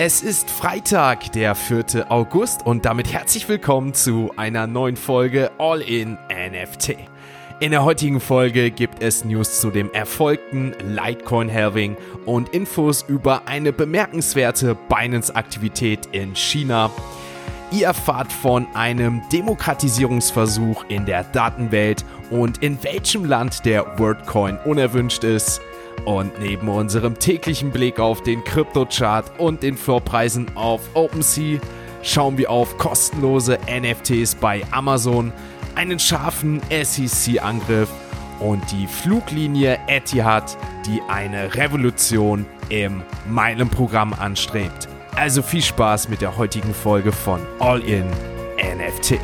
Es ist Freitag, der 4. August und damit herzlich willkommen zu einer neuen Folge All in NFT. In der heutigen Folge gibt es News zu dem erfolgten Litecoin Halving und Infos über eine bemerkenswerte Binance-Aktivität in China. Ihr erfahrt von einem Demokratisierungsversuch in der Datenwelt und in welchem Land der WordCoin unerwünscht ist. Und neben unserem täglichen Blick auf den Kryptochart und den Floorpreisen auf OpenSea schauen wir auf kostenlose NFTs bei Amazon, einen scharfen SEC-Angriff und die Fluglinie Etihad, die eine Revolution im Meilenprogramm anstrebt. Also viel Spaß mit der heutigen Folge von All in NFT.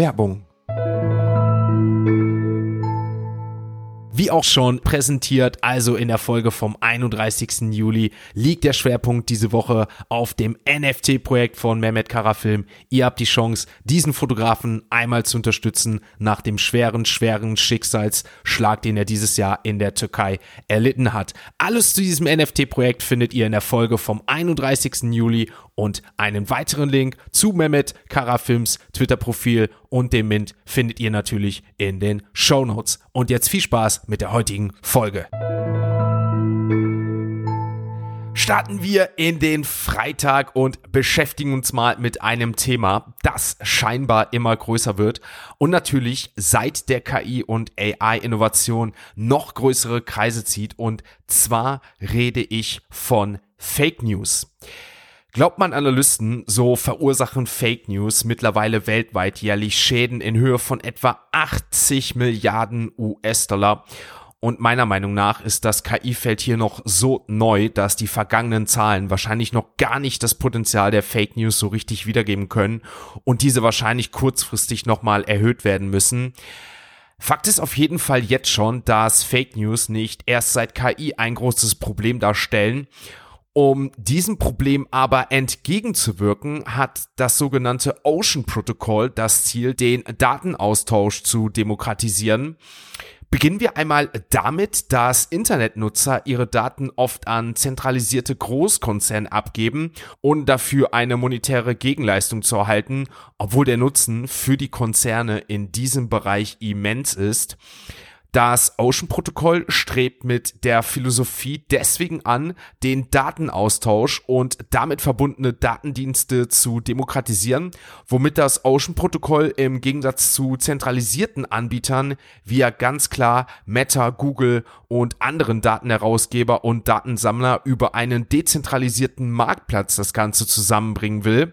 Werbung Wie auch schon präsentiert, also in der Folge vom 31. Juli, liegt der Schwerpunkt diese Woche auf dem NFT-Projekt von Mehmet Karafilm. Ihr habt die Chance, diesen Fotografen einmal zu unterstützen nach dem schweren, schweren Schicksalsschlag, den er dieses Jahr in der Türkei erlitten hat. Alles zu diesem NFT-Projekt findet ihr in der Folge vom 31. Juli und einen weiteren Link zu Mehmet Karafilms Twitter-Profil und dem Mint findet ihr natürlich in den Show Notes. Und jetzt viel Spaß mit der heutigen Folge. Starten wir in den Freitag und beschäftigen uns mal mit einem Thema, das scheinbar immer größer wird und natürlich seit der KI und AI-Innovation noch größere Kreise zieht. Und zwar rede ich von Fake News. Glaubt man Analysten, so verursachen Fake News mittlerweile weltweit jährlich Schäden in Höhe von etwa 80 Milliarden US-Dollar. Und meiner Meinung nach ist das KI-Feld hier noch so neu, dass die vergangenen Zahlen wahrscheinlich noch gar nicht das Potenzial der Fake News so richtig wiedergeben können und diese wahrscheinlich kurzfristig nochmal erhöht werden müssen. Fakt ist auf jeden Fall jetzt schon, dass Fake News nicht erst seit KI ein großes Problem darstellen um diesem Problem aber entgegenzuwirken, hat das sogenannte Ocean Protocol das Ziel, den Datenaustausch zu demokratisieren. Beginnen wir einmal damit, dass Internetnutzer ihre Daten oft an zentralisierte Großkonzerne abgeben, ohne dafür eine monetäre Gegenleistung zu erhalten, obwohl der Nutzen für die Konzerne in diesem Bereich immens ist. Das Ocean-Protokoll strebt mit der Philosophie deswegen an, den Datenaustausch und damit verbundene Datendienste zu demokratisieren, womit das Ocean-Protokoll im Gegensatz zu zentralisierten Anbietern wie ja ganz klar Meta, Google und anderen Datenherausgeber und Datensammler über einen dezentralisierten Marktplatz das Ganze zusammenbringen will.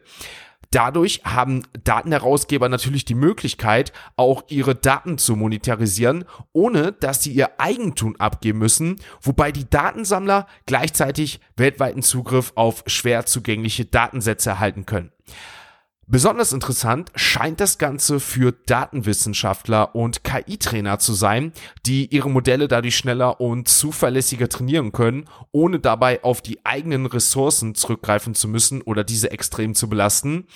Dadurch haben Datenherausgeber natürlich die Möglichkeit, auch ihre Daten zu monetarisieren, ohne dass sie ihr Eigentum abgeben müssen, wobei die Datensammler gleichzeitig weltweiten Zugriff auf schwer zugängliche Datensätze erhalten können. Besonders interessant scheint das Ganze für Datenwissenschaftler und KI-Trainer zu sein, die ihre Modelle dadurch schneller und zuverlässiger trainieren können, ohne dabei auf die eigenen Ressourcen zurückgreifen zu müssen oder diese extrem zu belasten.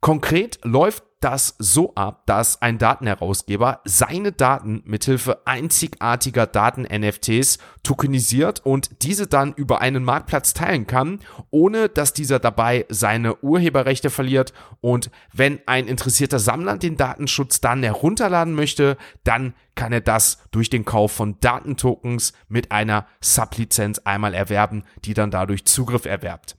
Konkret läuft das so ab, dass ein Datenherausgeber seine Daten mithilfe einzigartiger Daten-NFTs tokenisiert und diese dann über einen Marktplatz teilen kann, ohne dass dieser dabei seine Urheberrechte verliert. Und wenn ein interessierter Sammler den Datenschutz dann herunterladen möchte, dann kann er das durch den Kauf von Datentokens mit einer Sublizenz einmal erwerben, die dann dadurch Zugriff erwerbt.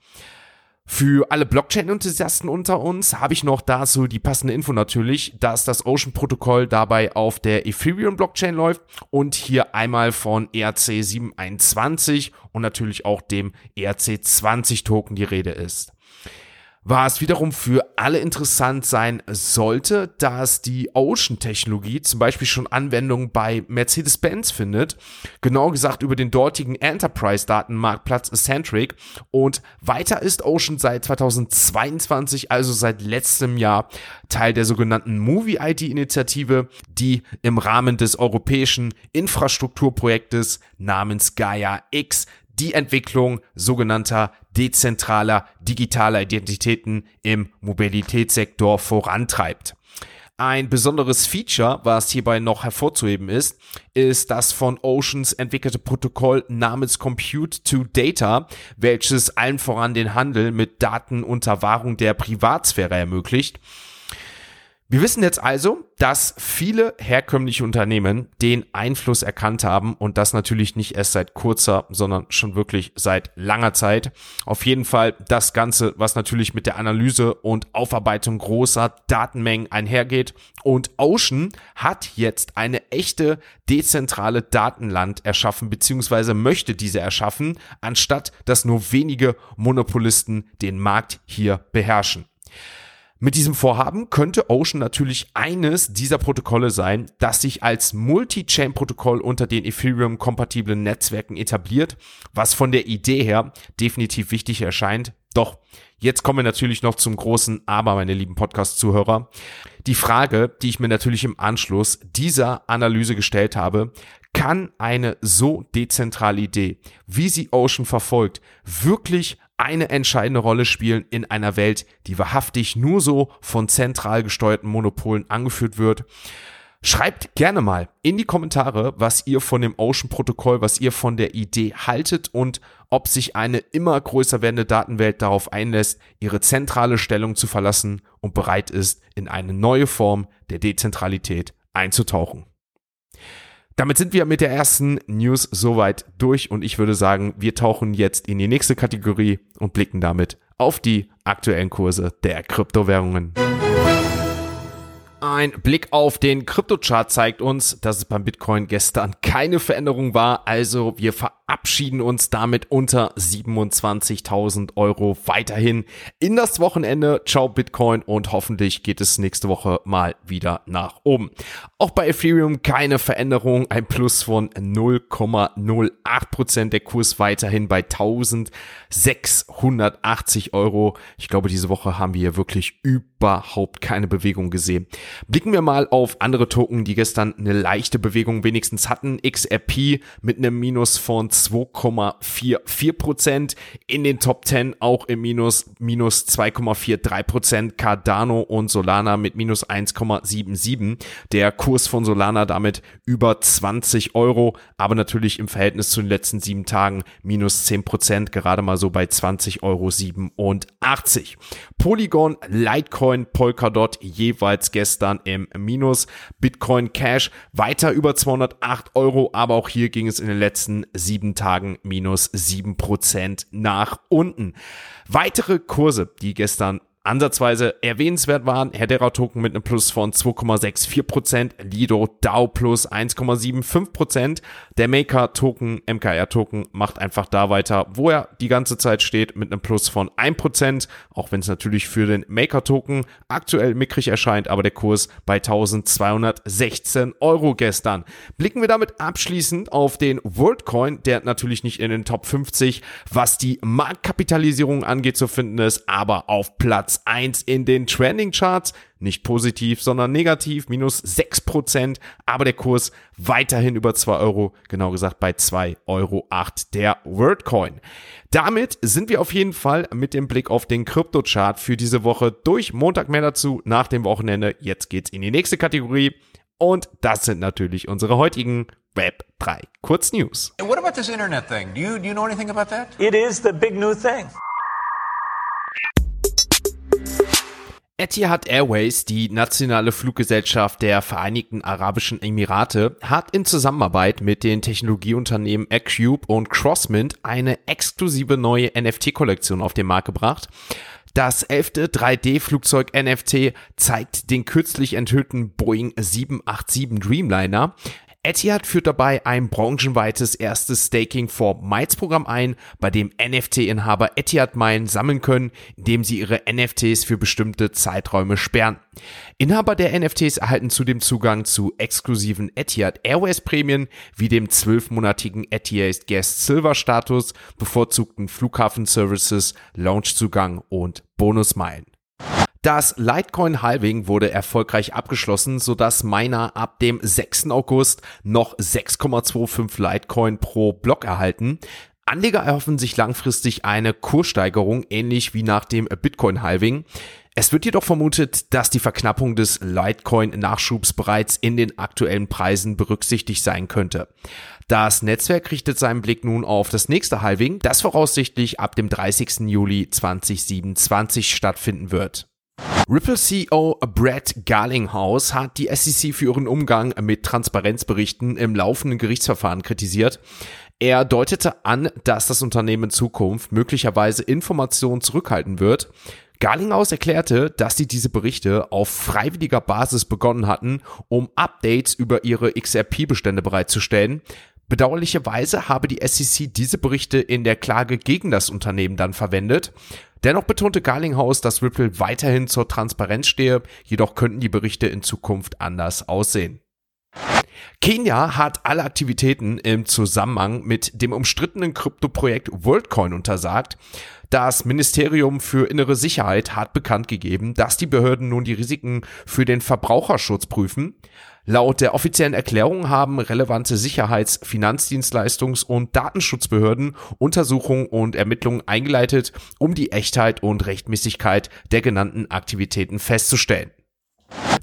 Für alle Blockchain-Enthusiasten unter uns habe ich noch dazu die passende Info natürlich, dass das Ocean-Protokoll dabei auf der Ethereum-Blockchain läuft und hier einmal von ERC 721 und natürlich auch dem ERC 20 Token die Rede ist was wiederum für alle interessant sein sollte, dass die Ocean-Technologie zum Beispiel schon Anwendung bei Mercedes-Benz findet, genau gesagt über den dortigen Enterprise-Datenmarktplatz Centric. Und weiter ist Ocean seit 2022, also seit letztem Jahr, Teil der sogenannten Movie-ID-Initiative, die im Rahmen des europäischen Infrastrukturprojektes namens Gaia X die Entwicklung sogenannter dezentraler digitaler Identitäten im Mobilitätssektor vorantreibt. Ein besonderes Feature, was hierbei noch hervorzuheben ist, ist das von Oceans entwickelte Protokoll namens Compute to Data, welches allen voran den Handel mit Daten unter Wahrung der Privatsphäre ermöglicht. Wir wissen jetzt also, dass viele herkömmliche Unternehmen den Einfluss erkannt haben und das natürlich nicht erst seit kurzer, sondern schon wirklich seit langer Zeit. Auf jeden Fall das Ganze, was natürlich mit der Analyse und Aufarbeitung großer Datenmengen einhergeht. Und Ocean hat jetzt eine echte dezentrale Datenland erschaffen, beziehungsweise möchte diese erschaffen, anstatt dass nur wenige Monopolisten den Markt hier beherrschen. Mit diesem Vorhaben könnte Ocean natürlich eines dieser Protokolle sein, das sich als Multi-Chain-Protokoll unter den Ethereum-kompatiblen Netzwerken etabliert, was von der Idee her definitiv wichtig erscheint. Doch jetzt kommen wir natürlich noch zum großen Aber, meine lieben Podcast-Zuhörer. Die Frage, die ich mir natürlich im Anschluss dieser Analyse gestellt habe, kann eine so dezentrale Idee, wie sie Ocean verfolgt, wirklich eine entscheidende Rolle spielen in einer Welt, die wahrhaftig nur so von zentral gesteuerten Monopolen angeführt wird. Schreibt gerne mal in die Kommentare, was ihr von dem Ocean-Protokoll, was ihr von der Idee haltet und ob sich eine immer größer werdende Datenwelt darauf einlässt, ihre zentrale Stellung zu verlassen und bereit ist, in eine neue Form der Dezentralität einzutauchen. Damit sind wir mit der ersten News soweit durch und ich würde sagen, wir tauchen jetzt in die nächste Kategorie und blicken damit auf die aktuellen Kurse der Kryptowährungen. Ein Blick auf den Kryptochart zeigt uns, dass es beim Bitcoin gestern keine Veränderung war. Also wir verabschieden uns damit unter 27.000 Euro weiterhin in das Wochenende. Ciao Bitcoin und hoffentlich geht es nächste Woche mal wieder nach oben. Auch bei Ethereum keine Veränderung. Ein Plus von 0,08% Der Kurs weiterhin bei 1680 Euro. Ich glaube, diese Woche haben wir hier wirklich überhaupt keine Bewegung gesehen. Blicken wir mal auf andere Token, die gestern eine leichte Bewegung wenigstens hatten. XRP mit einem Minus von 2,44% In den Top 10 auch im Minus, minus 2,43% Cardano und Solana mit minus 1,77. Der Kurs von Solana damit über 20 Euro, aber natürlich im Verhältnis zu den letzten sieben Tagen minus 10% gerade mal so bei 20,87 Euro Polygon, Litecoin, Polkadot jeweils gestern im Minus. Bitcoin Cash weiter über 208 Euro, aber auch hier ging es in den letzten sieben Tagen minus 7% nach unten. Weitere Kurse, die gestern ansatzweise erwähnenswert waren. Hedera Token mit einem Plus von 2,64%, Lido DAO plus 1,75%. Der Maker Token, MKR Token, macht einfach da weiter, wo er die ganze Zeit steht, mit einem Plus von 1%, auch wenn es natürlich für den Maker Token aktuell mickrig erscheint, aber der Kurs bei 1216 Euro gestern. Blicken wir damit abschließend auf den WorldCoin, der natürlich nicht in den Top 50, was die Marktkapitalisierung angeht, zu finden ist, aber auf Platz 1 in den Trending Charts. Nicht positiv, sondern negativ, minus 6%, aber der Kurs weiterhin über 2 Euro, genau gesagt bei 2,08 Euro der WordCoin. Damit sind wir auf jeden Fall mit dem Blick auf den Kryptochart für diese Woche durch. Montag mehr dazu, nach dem Wochenende. Jetzt geht's in die nächste Kategorie. Und das sind natürlich unsere heutigen Web 3 Kurznews. What about this Internet thing? Do you, do you know anything about that? It is the big new thing. Etihad Airways, die nationale Fluggesellschaft der Vereinigten Arabischen Emirate, hat in Zusammenarbeit mit den Technologieunternehmen Acube und Crossmint eine exklusive neue NFT-Kollektion auf den Markt gebracht. Das elfte 3D-Flugzeug NFT zeigt den kürzlich enthüllten Boeing 787 Dreamliner. Etihad führt dabei ein branchenweites erstes Staking for Miles Programm ein, bei dem NFT-Inhaber Etihad Meilen sammeln können, indem sie ihre NFTs für bestimmte Zeiträume sperren. Inhaber der NFTs erhalten zudem Zugang zu exklusiven Etihad Airways Prämien wie dem zwölfmonatigen Etihad Guest Silver Status, bevorzugten Flughafen Services, Launchzugang und Bonusmeilen. Das Litecoin Halving wurde erfolgreich abgeschlossen, sodass Miner ab dem 6. August noch 6,25 Litecoin pro Block erhalten. Anleger erhoffen sich langfristig eine Kurssteigerung, ähnlich wie nach dem Bitcoin Halving. Es wird jedoch vermutet, dass die Verknappung des Litecoin-Nachschubs bereits in den aktuellen Preisen berücksichtigt sein könnte. Das Netzwerk richtet seinen Blick nun auf das nächste Halving, das voraussichtlich ab dem 30. Juli 2027 stattfinden wird. Ripple CEO Brad Garlinghouse hat die SEC für ihren Umgang mit Transparenzberichten im laufenden Gerichtsverfahren kritisiert. Er deutete an, dass das Unternehmen in Zukunft möglicherweise Informationen zurückhalten wird, Garlinghaus erklärte, dass sie diese Berichte auf freiwilliger Basis begonnen hatten, um Updates über ihre XRP-Bestände bereitzustellen. Bedauerlicherweise habe die SEC diese Berichte in der Klage gegen das Unternehmen dann verwendet. Dennoch betonte Garlinghaus, dass Ripple weiterhin zur Transparenz stehe, jedoch könnten die Berichte in Zukunft anders aussehen. Kenia hat alle Aktivitäten im Zusammenhang mit dem umstrittenen Kryptoprojekt WorldCoin untersagt. Das Ministerium für innere Sicherheit hat bekannt gegeben, dass die Behörden nun die Risiken für den Verbraucherschutz prüfen. Laut der offiziellen Erklärung haben relevante Sicherheits-, Finanzdienstleistungs- und Datenschutzbehörden Untersuchungen und Ermittlungen eingeleitet, um die Echtheit und Rechtmäßigkeit der genannten Aktivitäten festzustellen.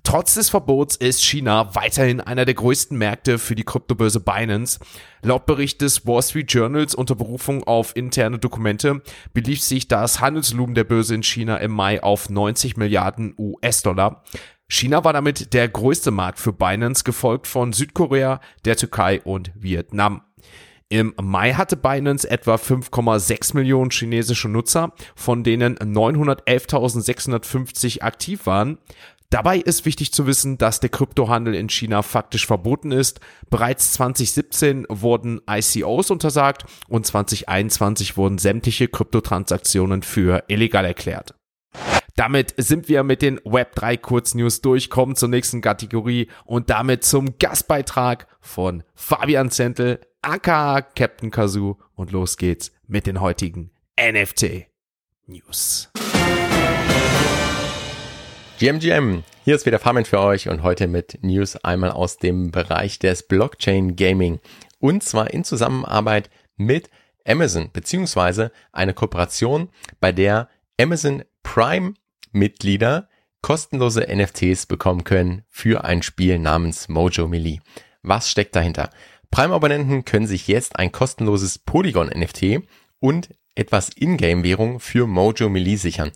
Trotz des Verbots ist China weiterhin einer der größten Märkte für die Kryptobörse Binance. Laut Bericht des Wall Street Journals unter Berufung auf interne Dokumente belief sich das Handelsvolumen der Börse in China im Mai auf 90 Milliarden US-Dollar. China war damit der größte Markt für Binance, gefolgt von Südkorea, der Türkei und Vietnam. Im Mai hatte Binance etwa 5,6 Millionen chinesische Nutzer, von denen 911.650 aktiv waren. Dabei ist wichtig zu wissen, dass der Kryptohandel in China faktisch verboten ist. Bereits 2017 wurden ICOs untersagt und 2021 wurden sämtliche Kryptotransaktionen für illegal erklärt. Damit sind wir mit den Web3 Kurznews durch, kommen zur nächsten Kategorie und damit zum Gastbeitrag von Fabian Zentel, aka Captain Kazoo und los geht's mit den heutigen NFT News. GMGM, hier ist wieder Fabian für euch und heute mit News einmal aus dem Bereich des Blockchain Gaming und zwar in Zusammenarbeit mit Amazon beziehungsweise eine Kooperation, bei der Amazon Prime Mitglieder kostenlose NFTs bekommen können für ein Spiel namens Mojo Melee. Was steckt dahinter? Prime-Abonnenten können sich jetzt ein kostenloses Polygon-NFT und etwas Ingame-Währung für Mojo Melee sichern.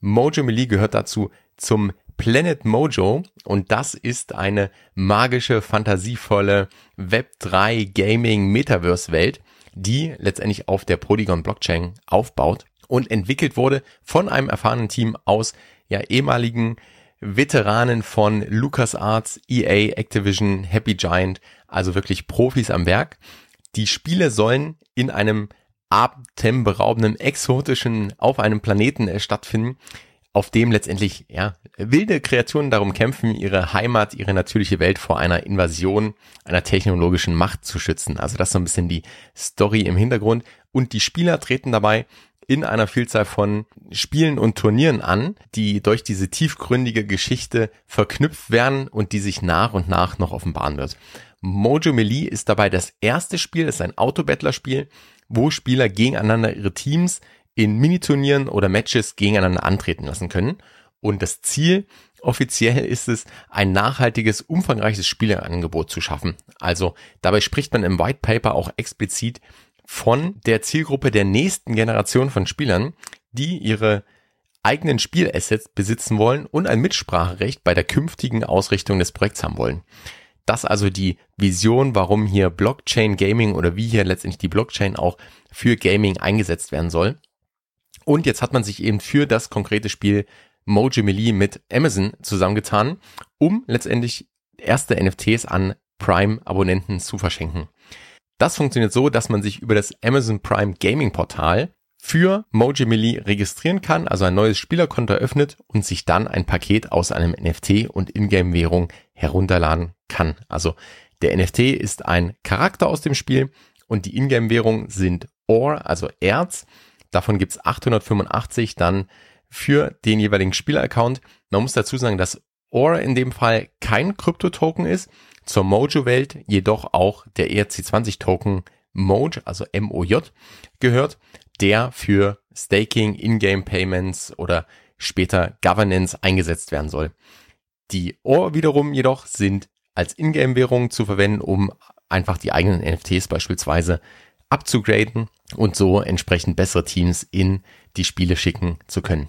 Mojo Melee gehört dazu zum Planet Mojo und das ist eine magische, fantasievolle Web3 Gaming Metaverse Welt, die letztendlich auf der Polygon Blockchain aufbaut und entwickelt wurde von einem erfahrenen Team aus ja ehemaligen Veteranen von LucasArts, EA, Activision, Happy Giant, also wirklich Profis am Werk. Die Spiele sollen in einem atemberaubenden, exotischen, auf einem Planeten äh, stattfinden, auf dem letztendlich ja wilde Kreaturen darum kämpfen, ihre Heimat, ihre natürliche Welt vor einer Invasion einer technologischen Macht zu schützen. Also das ist so ein bisschen die Story im Hintergrund und die Spieler treten dabei in einer Vielzahl von Spielen und Turnieren an, die durch diese tiefgründige Geschichte verknüpft werden und die sich nach und nach noch offenbaren wird. Mojo Melee ist dabei das erste Spiel, ist ein Autobattler-Spiel, wo Spieler gegeneinander ihre Teams in Miniturnieren oder Matches gegeneinander antreten lassen können. Und das Ziel offiziell ist es, ein nachhaltiges, umfangreiches Spieleangebot zu schaffen. Also dabei spricht man im White Paper auch explizit von der Zielgruppe der nächsten Generation von Spielern, die ihre eigenen Spielassets besitzen wollen und ein Mitspracherecht bei der künftigen Ausrichtung des Projekts haben wollen. Das also die Vision, warum hier Blockchain Gaming oder wie hier letztendlich die Blockchain auch für Gaming eingesetzt werden soll. Und jetzt hat man sich eben für das konkrete Spiel Mojo Melee mit Amazon zusammengetan, um letztendlich erste NFTs an Prime-Abonnenten zu verschenken. Das funktioniert so, dass man sich über das Amazon Prime Gaming Portal für Mojo Melee registrieren kann, also ein neues Spielerkonto eröffnet und sich dann ein Paket aus einem NFT und Ingame-Währung herunterladen kann. Also der NFT ist ein Charakter aus dem Spiel und die Ingame-Währung sind Ore, also Erz, Davon gibt's 885 dann für den jeweiligen Spieleraccount. Man muss dazu sagen, dass Aura in dem Fall kein Krypto-Token ist, zur Mojo-Welt jedoch auch der ERC20-Token Moj, also MOJ, gehört, der für Staking, Ingame-Payments oder später Governance eingesetzt werden soll. Die OR wiederum jedoch sind als Ingame-Währung zu verwenden, um einfach die eigenen NFTs beispielsweise abzugraden und so entsprechend bessere Teams in die Spiele schicken zu können.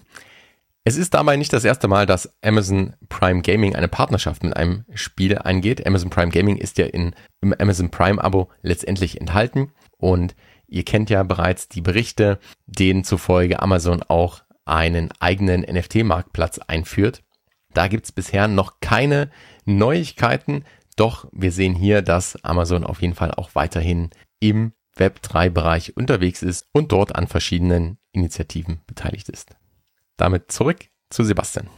Es ist dabei nicht das erste Mal, dass Amazon Prime Gaming eine Partnerschaft mit einem Spiel eingeht. Amazon Prime Gaming ist ja in, im Amazon Prime Abo letztendlich enthalten und ihr kennt ja bereits die Berichte, denen zufolge Amazon auch einen eigenen NFT-Marktplatz einführt. Da gibt's bisher noch keine Neuigkeiten, doch wir sehen hier, dass Amazon auf jeden Fall auch weiterhin im Web3-Bereich unterwegs ist und dort an verschiedenen Initiativen beteiligt ist. Damit zurück zu Sebastian.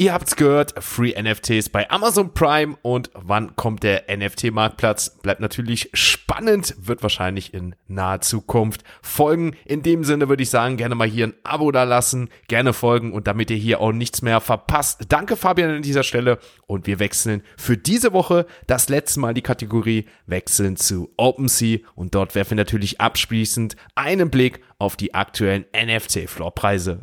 Ihr habt's gehört, Free NFTs bei Amazon Prime und wann kommt der NFT-Marktplatz? Bleibt natürlich spannend, wird wahrscheinlich in naher Zukunft folgen. In dem Sinne würde ich sagen, gerne mal hier ein Abo da lassen, gerne folgen und damit ihr hier auch nichts mehr verpasst. Danke Fabian an dieser Stelle und wir wechseln für diese Woche das letzte Mal die Kategorie wechseln zu OpenSea und dort werfen wir natürlich abschließend einen Blick auf die aktuellen NFT-Floorpreise.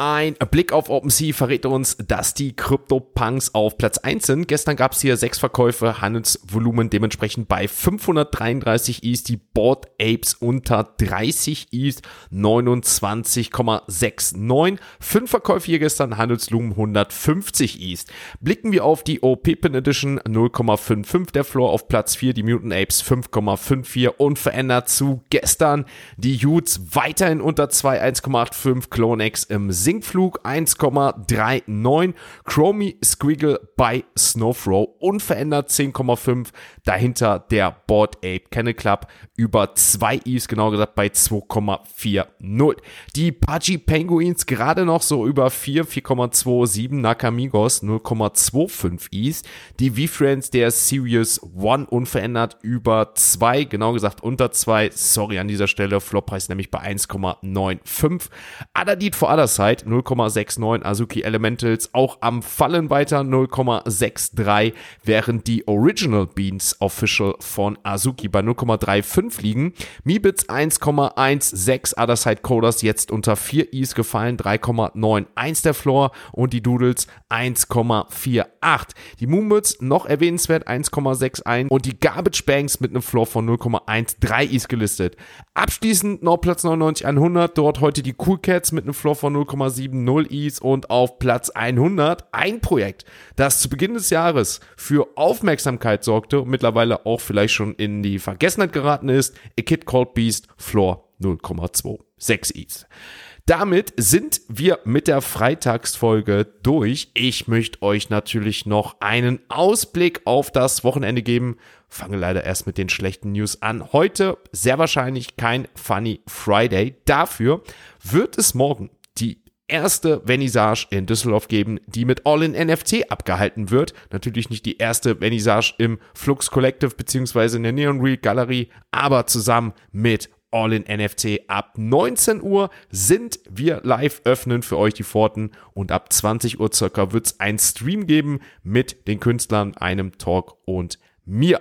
Ein Blick auf OpenSea verrät uns, dass die CryptoPunks auf Platz 1 sind. Gestern gab es hier sechs Verkäufe, Handelsvolumen dementsprechend bei 533 ETH, die Board Apes unter 30 ETH, 29,69. Fünf Verkäufe hier gestern, Handelsvolumen 150 ETH. Blicken wir auf die OP-Pin Edition 0,55 der Floor auf Platz 4, die Mutant Apes 5,54 unverändert zu gestern. Die Utes weiterhin unter 2, 1,85, Clonex im Sinkflug 1,39, Chromie Squiggle bei Snowthrow unverändert 10,5, dahinter der Board Ape Kennel Club über 2 Is, genau gesagt bei 2,40. Die Pudgy Penguins gerade noch so über 4, 4,27, Nakamigos 0,25 Is, die V-Friends der Series One unverändert über 2, genau gesagt unter 2, sorry an dieser Stelle, Floppreis nämlich bei 1,95, Adadit for Other Side Zeit 0,69, Azuki Elementals auch am Fallen weiter 0,63, während die Original Beans Official von Azuki bei 0,35 liegen. Mibits 1,16, Other Side Coders jetzt unter 4 Is gefallen, 3,91 der Floor und die Doodles 1,48. Die Moonbits noch erwähnenswert 1,61 und die Garbage Banks mit einem Floor von 0,13 Is gelistet. Abschließend noch Platz 99 100, dort heute die Cool Cats mit einem Floor von 0,7 0,70 Is und auf Platz 100 ein Projekt, das zu Beginn des Jahres für Aufmerksamkeit sorgte und mittlerweile auch vielleicht schon in die Vergessenheit geraten ist. A Kid Called Beast Floor 0,26 Is. Damit sind wir mit der Freitagsfolge durch. Ich möchte euch natürlich noch einen Ausblick auf das Wochenende geben. Fange leider erst mit den schlechten News an. Heute sehr wahrscheinlich kein Funny Friday. Dafür wird es morgen erste Vernissage in Düsseldorf geben, die mit All-in NFT abgehalten wird. Natürlich nicht die erste Vernissage im Flux Collective beziehungsweise in der Neon Real Galerie, aber zusammen mit All in NFT. Ab 19 Uhr sind wir live öffnen für euch die Pforten und ab 20 Uhr circa wird es einen Stream geben mit den Künstlern, einem Talk und mir.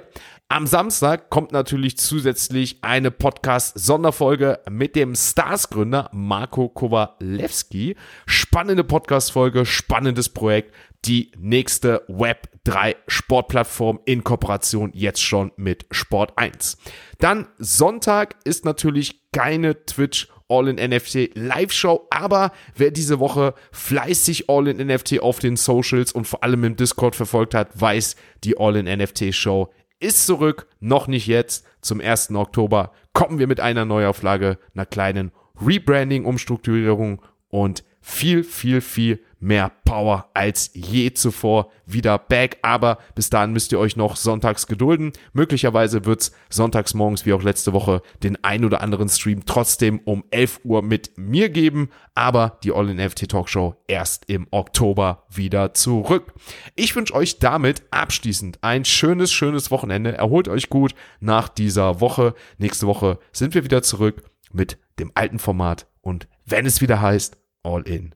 Am Samstag kommt natürlich zusätzlich eine Podcast-Sonderfolge mit dem Stars-Gründer Marco Kowalewski. Spannende Podcast-Folge, spannendes Projekt. Die nächste Web3 Sportplattform in Kooperation jetzt schon mit Sport 1. Dann Sonntag ist natürlich keine Twitch All-in-NFT Live-Show. Aber wer diese Woche fleißig All-in-NFT auf den Socials und vor allem im Discord verfolgt hat, weiß, die All-in-NFT Show ist zurück, noch nicht jetzt. Zum 1. Oktober kommen wir mit einer Neuauflage, einer kleinen Rebranding, Umstrukturierung und viel, viel, viel mehr Power als je zuvor wieder back. Aber bis dahin müsst ihr euch noch sonntags gedulden. Möglicherweise wird's sonntags morgens wie auch letzte Woche den ein oder anderen Stream trotzdem um 11 Uhr mit mir geben. Aber die All-in-FT Talkshow erst im Oktober wieder zurück. Ich wünsche euch damit abschließend ein schönes, schönes Wochenende. Erholt euch gut nach dieser Woche. Nächste Woche sind wir wieder zurück mit dem alten Format und wenn es wieder heißt All in